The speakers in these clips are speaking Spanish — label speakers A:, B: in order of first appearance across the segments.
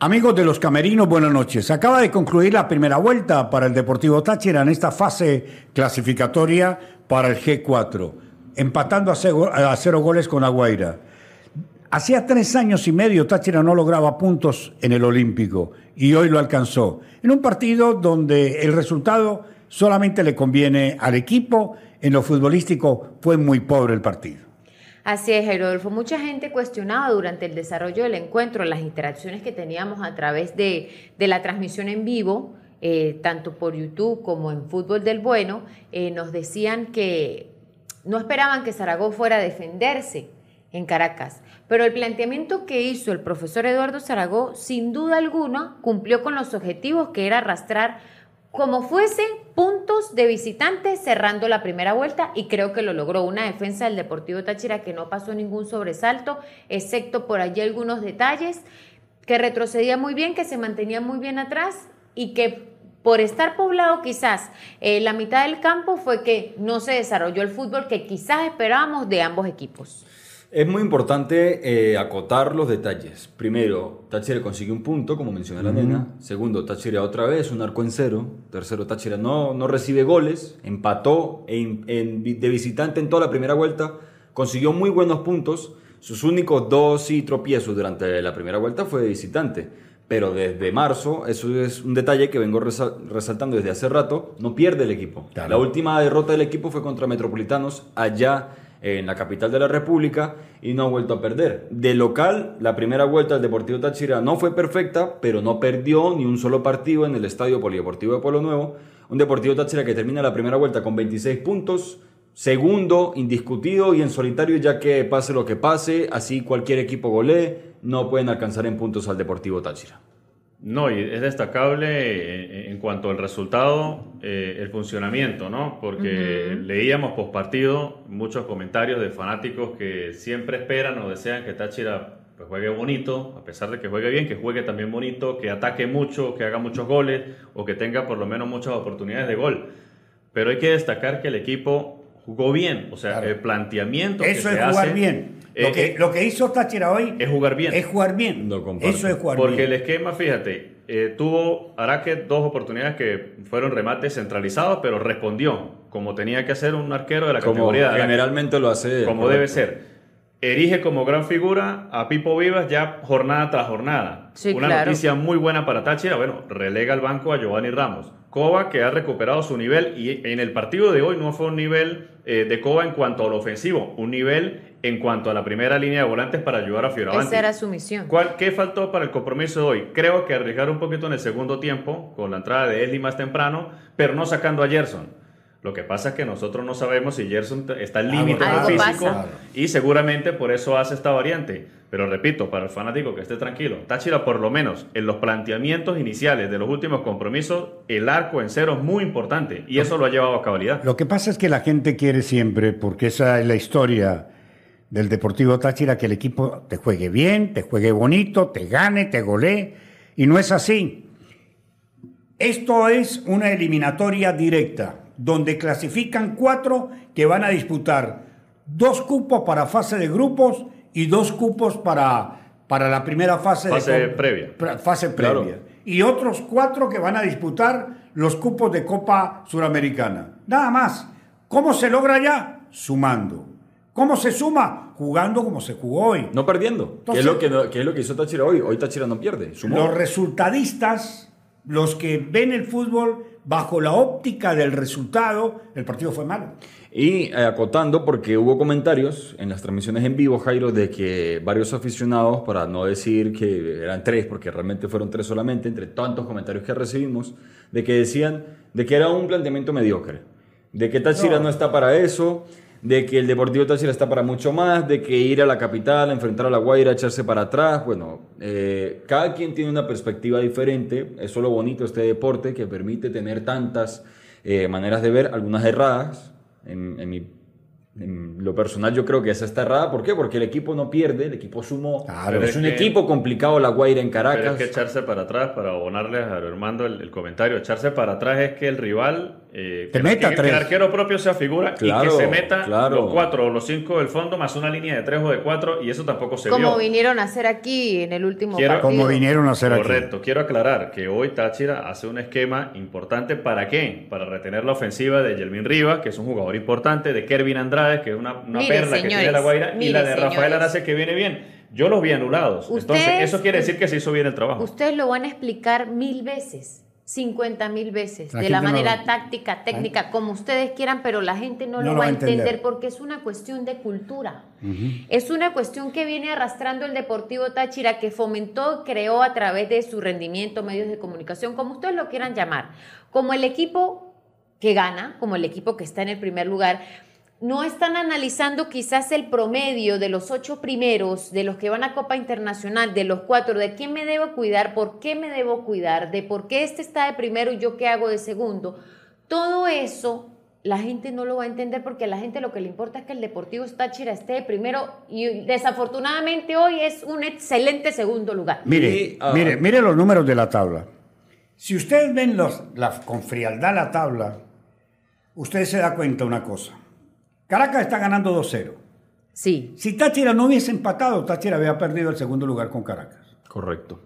A: Amigos de los Camerinos, buenas noches. Acaba de concluir la primera vuelta para el Deportivo Táchira en esta fase clasificatoria para el G4, empatando a cero, goles con Aguaira. Hacía tres años y medio Táchira no lograba puntos en el Olímpico y hoy lo alcanzó. En un partido donde el resultado solamente le conviene al equipo, en lo futbolístico fue muy pobre el partido.
B: Así es, Rodolfo. Mucha gente cuestionaba durante el desarrollo del encuentro las interacciones que teníamos a través de, la transmisión en vivo, eh, tanto por YouTube como en Fútbol del Bueno. Eh, nos decían que no esperaban que Zaragoza fuera a defenderse en Caracas. Pero el planteamiento que hizo el profesor Eduardo Zaragoza, sin duda alguna, cumplió con los objetivos que era arrastrar como fuese puntos de visitantes cerrando la primera vuelta y creo que lo logró. Una defensa del Deportivo Táchira que no pasó ningún sobresalto, excepto por allí algunos detalles, que retrocedía muy bien, que se mantenía muy bien atrás y que por estar poblado quizás eh, la mitad del campo fue que no se desarrolló el fútbol que quizás esperábamos de ambos equipos.
C: Es muy importante eh, acotar los detalles. Primero, Táchira consiguió un punto, como mencioné la nena. Segundo, Táchira otra vez, un arco en cero. Tercero, Táchira no, no recibe goles, empató en, de visitante en toda la primera vuelta, consiguió muy buenos puntos. Sus únicos dos y tropiezos durante la primera vuelta fue de visitante. Pero desde marzo, eso es un detalle que vengo resaltando desde hace rato, no pierde el equipo. La última derrota del equipo fue contra Metropolitanos allá en la capital de la República y no ha vuelto a perder. De local, la primera vuelta del Deportivo Táchira no fue perfecta, pero no perdió ni un solo partido en el Estadio Polideportivo de Pueblo Nuevo. Un Deportivo Táchira que termina la primera vuelta con 26 puntos, segundo indiscutido y en solitario ya que pase lo que pase, así cualquier equipo golee, no pueden alcanzar en puntos al Deportivo Táchira.
D: No, y es destacable eh, en cuanto al resultado, eh, el funcionamiento, ¿no? Porque leíamos post partido muchos comentarios de fanáticos que siempre esperan o desean que Táchira pues, juegue bonito, a pesar de que juegue bien, que juegue también bonito, que ataque mucho, que haga muchos goles o que tenga por lo menos muchas oportunidades de gol. Pero hay que destacar que el equipo jugó bien, o sea, el planteamiento
A: Eso es jugar bien lo, que, eh, lo que hizo Táchira hoy
D: es jugar bien.
A: Es jugar bien. Eso es jugar
D: bien. Porque el esquema, fíjate, eh, tuvo Araque dos oportunidades que fueron remates centralizados, pero respondió como tenía que hacer un arquero de la como categoría.
C: Generalmente lo hace.
D: Como debe ser. Erige como gran figura a Pipo Vivas ya jornada tras jornada. Una noticia muy buena para Táchira. Bueno, relega al banco a Giovanni Ramos. Coba que ha recuperado su nivel y en el partido de hoy no fue un nivel eh, de Coba en cuanto al ofensivo, un nivel en cuanto a la primera línea de volantes para ayudar a Fioravanti.
B: Esa era su misión.
D: ¿Cuál, ¿Qué faltó para el compromiso de hoy? Creo que arriesgar un poquito en el segundo tiempo con la entrada de Esli más temprano, pero no sacando a Gerson. Lo que pasa es que nosotros no sabemos si Gerson está al límite físico y seguramente por eso hace esta variante. Pero repito, para el fanático que esté tranquilo, Táchira por lo menos en los planteamientos iniciales de los últimos compromisos, el arco en cero es muy importante y eso lo ha llevado a cabalidad.
A: Lo que pasa es que la gente quiere siempre, porque esa es la historia del Deportivo Táchira, que el equipo te juegue bien, te juegue bonito, te gane, te golee, y no es así. Esto es una eliminatoria directa donde clasifican cuatro que van a disputar dos cupos para fase de grupos y dos cupos para, para la primera fase,
D: fase previa.
A: Fase previa. Y otros cuatro que van a disputar los cupos de Copa Suramericana. Nada más. ¿Cómo se logra ya? Sumando. ¿Cómo se suma? Jugando como se jugó hoy.
C: No perdiendo. ¿Qué, es lo que, es lo que hizo Táchira hoy? Hoy Táchira no pierde.
A: Los resultadistas, los que ven el fútbol, bajo la óptica del resultado, el partido fue malo.
C: Y eh, acotando, porque hubo comentarios en las transmisiones en vivo, Jairo, de que varios aficionados, para no decir que eran tres, porque realmente fueron tres solamente, entre tantos comentarios que recibimos, de que decían de que era un planteamiento mediocre, de que Táchira no está para eso, de que el Deportivo Táchira está para mucho más, de que ir a la capital, enfrentar a la Guaira, echarse para atrás. Bueno, eh, cada quien tiene una perspectiva diferente. Eso es lo bonito de este deporte, que permite tener tantas eh, maneras de ver, algunas erradas, en, mi En lo personal yo creo que esa está errada. ¿Por qué? Porque el equipo no pierde, el equipo sumó.
A: Claro.
C: es un
D: que-
C: equipo complicado la Guaira en
D: Pero
C: Caracas.
D: es que echarse para atrás, para abonarle a Armando el, el comentario, echarse para atrás es que el rival, eh,
A: Te
D: que,
A: meta
D: que- que
A: tres.
D: el arquero propio se afigura y que se meta
C: claro.
D: los cuatro o los cinco del fondo más una línea de tres o de cuatro y eso tampoco se
B: Como
D: vio.
B: vinieron a hacer aquí en el último
D: Quiero-
B: partido.
A: Como vinieron a hacer aquí.
D: Correcto, quiero aclarar que hoy Táchira hace un esquema importante para qué? Para retener la ofensiva de Yelmin Rivas, que es un jugador importante, de Kervin Andrade, que es una, una
B: Mire,
D: perla que tiene la Guaira, y la de Rafael
B: señores.
D: Arce que viene bien. Yo los vi anulados. Entonces, eso quiere decir que se hizo bien el trabajo.
B: Ustedes lo van a explicar mil veces, 50 mil veces,
A: La
B: de la
A: no
B: manera
A: lo-
B: táctica, técnica, como ustedes quieran, pero la gente no,
A: No
B: lo
A: lo
B: va a entender. porque es una cuestión de cultura. Es una cuestión que viene arrastrando el Deportivo Táchira, que fomentó, creó a través de su rendimiento, medios de comunicación, como ustedes lo quieran llamar, como el equipo que gana, como el equipo que está en el primer lugar, no están analizando quizás el promedio de los ocho primeros, de los que van a Copa Internacional, de los cuatro, de quién me debo cuidar, por qué me debo cuidar, de por qué este está de primero y yo qué hago de segundo. Todo eso la gente no lo va a entender porque a la gente lo que le importa es que el Deportivo Táchira esté de primero y desafortunadamente hoy es un excelente segundo lugar.
A: Mire,
C: Y, ah,
A: mire, mire los números de la tabla. Si ustedes ven los, la, con frialdad la tabla, usted se da cuenta una cosa. Caracas está ganando 2-0.
B: Sí,
A: Si Táchira no hubiese empatado, Táchira había perdido el segundo lugar con Caracas.
C: Correcto.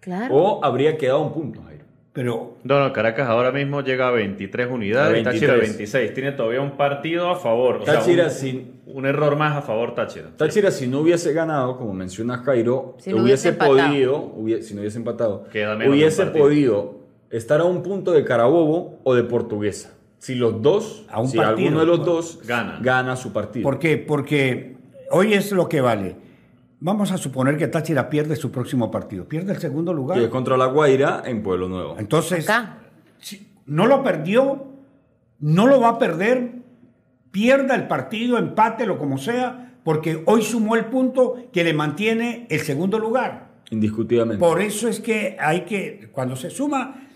B: claro.
C: O habría quedado un punto, Jairo.
A: Pero
D: No, no, Caracas ahora mismo llega a 23 unidades,
C: A 23.
D: Táchira 26. Tiene todavía un partido a favor. O sea,
C: Táchira
D: un,
C: sin-
D: un error más a favor Táchira.
C: Táchira, si no hubiese ganado, como menciona Jairo,
B: Si no
C: hubiese,
B: hubiese empatado.
C: podido, hubie- si no hubiese empatado, hubiese podido estar a un punto de Carabobo o de Portuguesa. Si los dos,
A: A un
C: si
A: partido.
C: alguno de los dos
D: Gana.
C: gana su partido.
A: ¿por qué? Porque hoy es lo que vale. Vamos a suponer que Táchira pierde su próximo partido. Pierde el segundo lugar.
C: Que es contra la Guaira en Pueblo Nuevo.
A: Entonces,
B: Acá.
A: si no lo perdió, no lo va a perder, pierda el partido, empátelo como sea, porque hoy sumó el punto que le mantiene el segundo lugar.
C: Indiscutiblemente.
A: Por eso es que hay que, cuando se suma,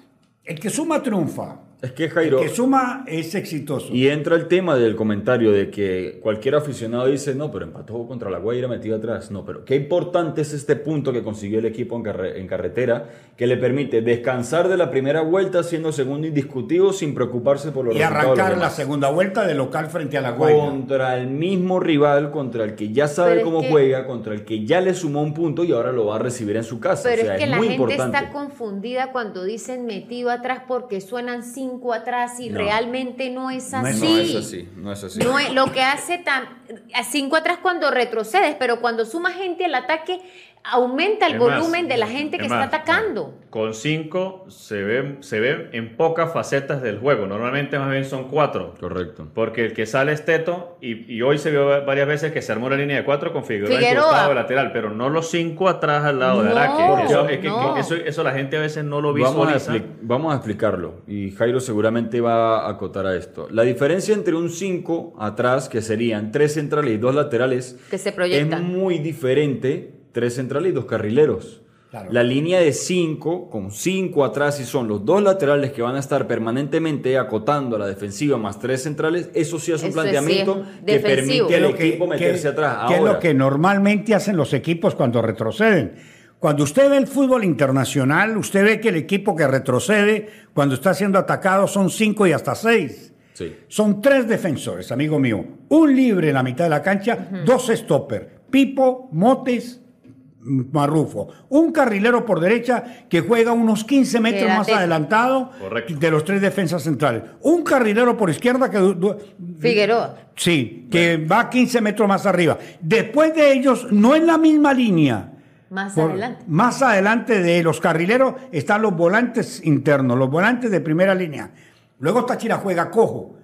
A: el que suma triunfa,
C: Es que
A: el
C: Jairo,
A: que suma es exitoso.
C: y entra el tema del comentario de que cualquier aficionado dice, no, pero empató contra la Guaira metido atrás. No, pero qué importante es este punto que consiguió el equipo en, carre- en carretera, que le permite descansar de la primera vuelta siendo segundo indiscutivo sin preocuparse por los
A: y
C: resultados de los
A: arrancar la segunda vuelta de local frente a la Guaira.
C: contra el mismo rival, contra el que ya sabe
B: Pero es
C: cómo
B: que-
C: juega, contra el que ya le sumó un punto y ahora lo va a recibir en su casa.
B: Pero
C: o sea,
B: es que
C: es
B: la
C: muy
B: gente
C: importante.
B: está confundida cuando dicen metido atrás porque suenan cinco atrás y
C: No.
B: realmente no es
A: No es-
B: así.
C: No es así, no es así.
B: No es- lo que hace tan, a cinco atrás cuando retrocedes, pero cuando suma gente al ataque aumenta el
D: Es más,
B: volumen de la gente que
D: es
B: está
D: más,
B: atacando.
D: Con 5 se ven, se ven en pocas facetas del juego. Normalmente más bien son 4.
C: Correcto.
D: Porque el que sale es Teto, y, y hoy se vio varias veces que se armó la línea de 4 con Figueroa, en
B: Figueroa.
D: de lateral, pero no los 5 atrás al lado de Araque. Eso, es que-
B: no.
D: eso, eso la gente a veces no lo
C: Vamos a,
D: visualiza.
C: vamos a explicarlo y Jairo seguramente va a acotar a esto. La diferencia entre un 5 atrás, que serían tres centrales y dos laterales,
B: Que se proyectan.
C: es muy diferente, tres centrales y dos carrileros.
A: Claro.
C: La línea de 5, con 5 atrás y son los dos laterales que van a estar permanentemente acotando a la defensiva más tres centrales, eso sí es un
B: Eso sí es
C: planteamiento que permite al equipo meterse
A: que-
C: atrás.
A: que es
C: Ahora,
A: lo que normalmente hacen los equipos cuando retroceden. Cuando usted ve el fútbol internacional, usted ve que el equipo que retrocede cuando está siendo atacado son cinco y hasta seis.
C: Sí.
A: Son tres defensores, amigo mío. Un libre en la mitad de la cancha, dos stopper. Pipo, Motes, Marrufo. Un carrilero por derecha que juega unos 15 metros más adelantado
D: Correcto.
A: de los tres defensas centrales. Un carrilero por izquierda que...
B: Figueroa.
A: Sí, que va 15 metros más arriba. Después de ellos, no en la misma línea.
B: Más
A: Por-
B: adelante.
A: Más adelante de los carrileros están los volantes internos, los volantes de primera línea. Luego Táchira juega cojo,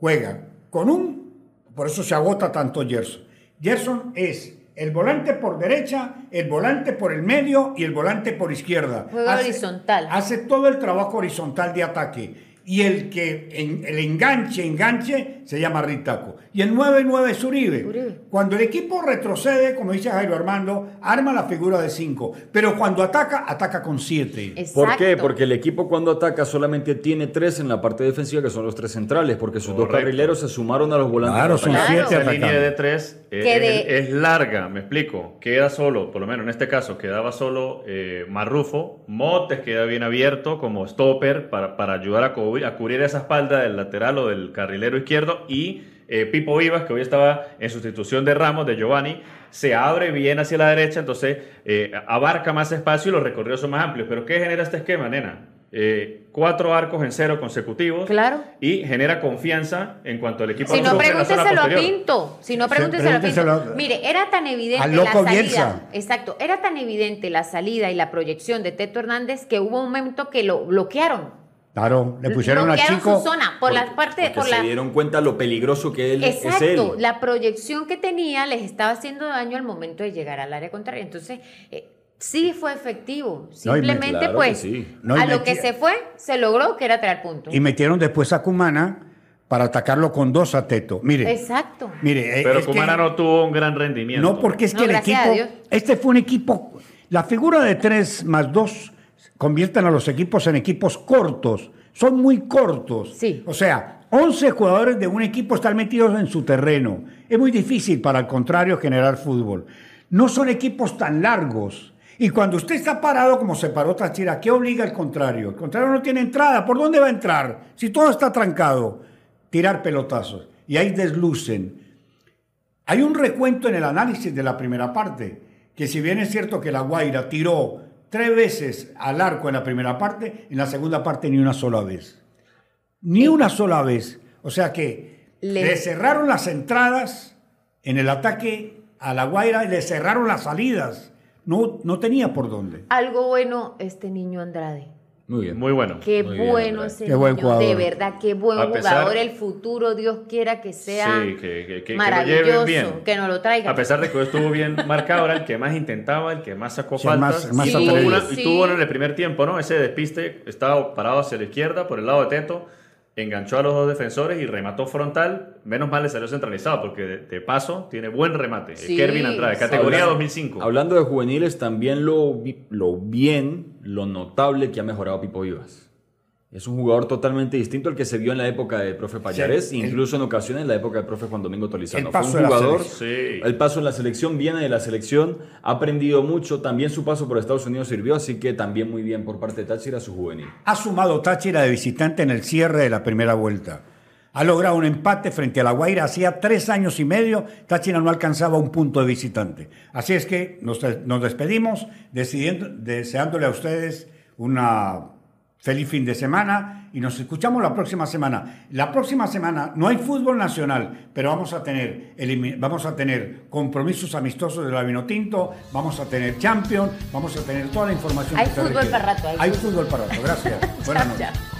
A: juega con un, por eso se agota tanto Gerson. Gerson es el volante por derecha, el volante por el medio y el volante por izquierda.
B: Juega horizontal.
A: Hace todo el trabajo horizontal de ataque. Y el que en, el enganche, enganche, se llama Ritaco. Y el 9-9 es Uribe.
B: Uribe.
A: Cuando el equipo retrocede, como dice Jairo Armando, arma la figura de 5. Pero cuando ataca, ataca con 7.
C: ¿Por qué? Porque el equipo cuando ataca solamente tiene tres en la parte defensiva, que son los tres centrales, porque sus dos
D: Correcto.
C: carrileros se sumaron a los volantes.
A: Claro, son
B: Claro.
A: siete
D: Esa línea de tres eh,
B: Que
D: es,
B: de-
D: es larga, me explico. Queda solo, por lo menos en este caso, quedaba solo eh, Marrufo. Motes queda bien abierto como stopper para, para ayudar a, cubrir, a cubrir esa espalda del lateral o del carrilero izquierdo. Y eh, Pipo Vivas, que hoy estaba en sustitución de Ramos, de Giovanni, se abre bien hacia la derecha, entonces eh, abarca más espacio y los recorridos son más amplios. Pero ¿qué genera este esquema, nena? Eh, cuatro arcos en cero consecutivos
B: Claro.
D: y genera confianza en cuanto al equipo
B: Si no, pregúnteselo a. Pinto. Si no, pregúnteselo a Pinto. Mire, era tan evidente la salida.
A: Bielsa.
B: Exacto. Era tan evidente la salida y la proyección de Teto Hernández que hubo un momento que lo bloquearon.
A: Claro, le pusieron
B: bloquearon
A: chico.
B: su zona por la parte,
C: Porque
B: por
C: se
B: la.
C: dieron cuenta lo peligroso que él es él.
B: Exacto, la proyección que tenía les estaba haciendo daño al momento de llegar al área contraria. Entonces, eh, sí fue efectivo.
A: No,
B: Simplemente,
C: claro
B: pues,
C: sí.
A: No,
B: a lo que se fue, se logró que era traer puntos.
A: Y metieron después a Cumana para atacarlo con dos a Teto. Mire,
B: Exacto.
A: mire. eh,
D: Pero Cumana no tuvo un gran rendimiento.
A: No, porque es
B: No,
A: que el
B: a
A: equipo.
B: Dios.
A: Este fue un equipo. La figura de tres más dos convierten a los equipos en equipos cortos. Son muy cortos.
B: Sí.
A: O sea, 11 jugadores de un equipo están metidos en su terreno. Es muy difícil, para el contrario, generar fútbol. No son equipos tan largos. Y cuando usted está parado como se paró Táchira, ¿qué obliga al contrario? El contrario no tiene entrada. ¿Por dónde va a entrar? Si todo está trancado, tirar pelotazos. Y ahí deslucen. Hay un recuento en el análisis de la primera parte, que si bien es cierto que la Guaira tiró tres veces al arco en la primera parte, en la segunda parte ni una sola vez. Ni una sola vez. O sea que
B: Le-
A: le, cerraron las entradas en el ataque a la Guaira y le cerraron las salidas. No, no tenía por dónde.
B: Algo bueno, este niño Andrade.
C: Muy bien.
D: Muy bueno.
B: Qué
C: Muy bien,
B: bueno
C: Andrade.
B: ese
A: Qué buen
B: niño, de
A: jugador.
B: verdad, qué buen
D: pesar-
B: jugador. El futuro, Dios quiera que sea
D: Sí, que, que- que- que lo
B: maravilloso,
D: lleven bien.
B: que nos lo traiga.
D: A pesar de que hoy estuvo bien marcado, era el que más intentaba, el que más sacó
A: Sí,
D: faltas.
A: más- más
D: y, tuvo
A: atrevido.
D: una-
B: Sí.
D: y tuvo en el primer tiempo, ¿no? Ese despiste, estaba parado hacia la izquierda, por el lado de Teto, enganchó a los dos defensores y remató frontal. Menos mal le salió centralizado, porque de, de paso tiene buen remate.
B: Sí,
D: Kervin Andrade,
B: sí.
D: categoría
C: Hablando-
D: 2005.
C: Hablando de juveniles, también lo, vi- lo bien, lo notable que ha mejorado Pipo Vivas. Es un jugador totalmente distinto al que se vio en la época del profe Payares,
A: Sí, el-
C: incluso en ocasiones en la época del profe Juan Domingo Tolizano.
A: El
C: Fue
A: paso
C: un
A: de la
C: jugador,
D: selección. Sí.
C: el paso en la selección viene de la selección, ha aprendido mucho, también su paso por Estados Unidos sirvió, así que también muy bien por parte de Táchira su juvenil.
A: Ha sumado Táchira de visitante en el cierre de la primera vuelta. Ha logrado un empate frente a La Guaira. Hacía tres años y medio Táchira no alcanzaba un punto de visitante. Así es que nos, nos despedimos decidiendo- deseándole a ustedes una feliz fin de semana y nos escuchamos la próxima semana. La próxima semana no hay fútbol nacional, pero vamos a tener, vamos a tener compromisos amistosos de la Vinotinto, vamos a tener Champions, vamos a tener toda la información
B: Hay
A: que
B: fútbol para rato, hay
A: Hay
B: fútbol.
A: fútbol para rato. Gracias. Buenas noches.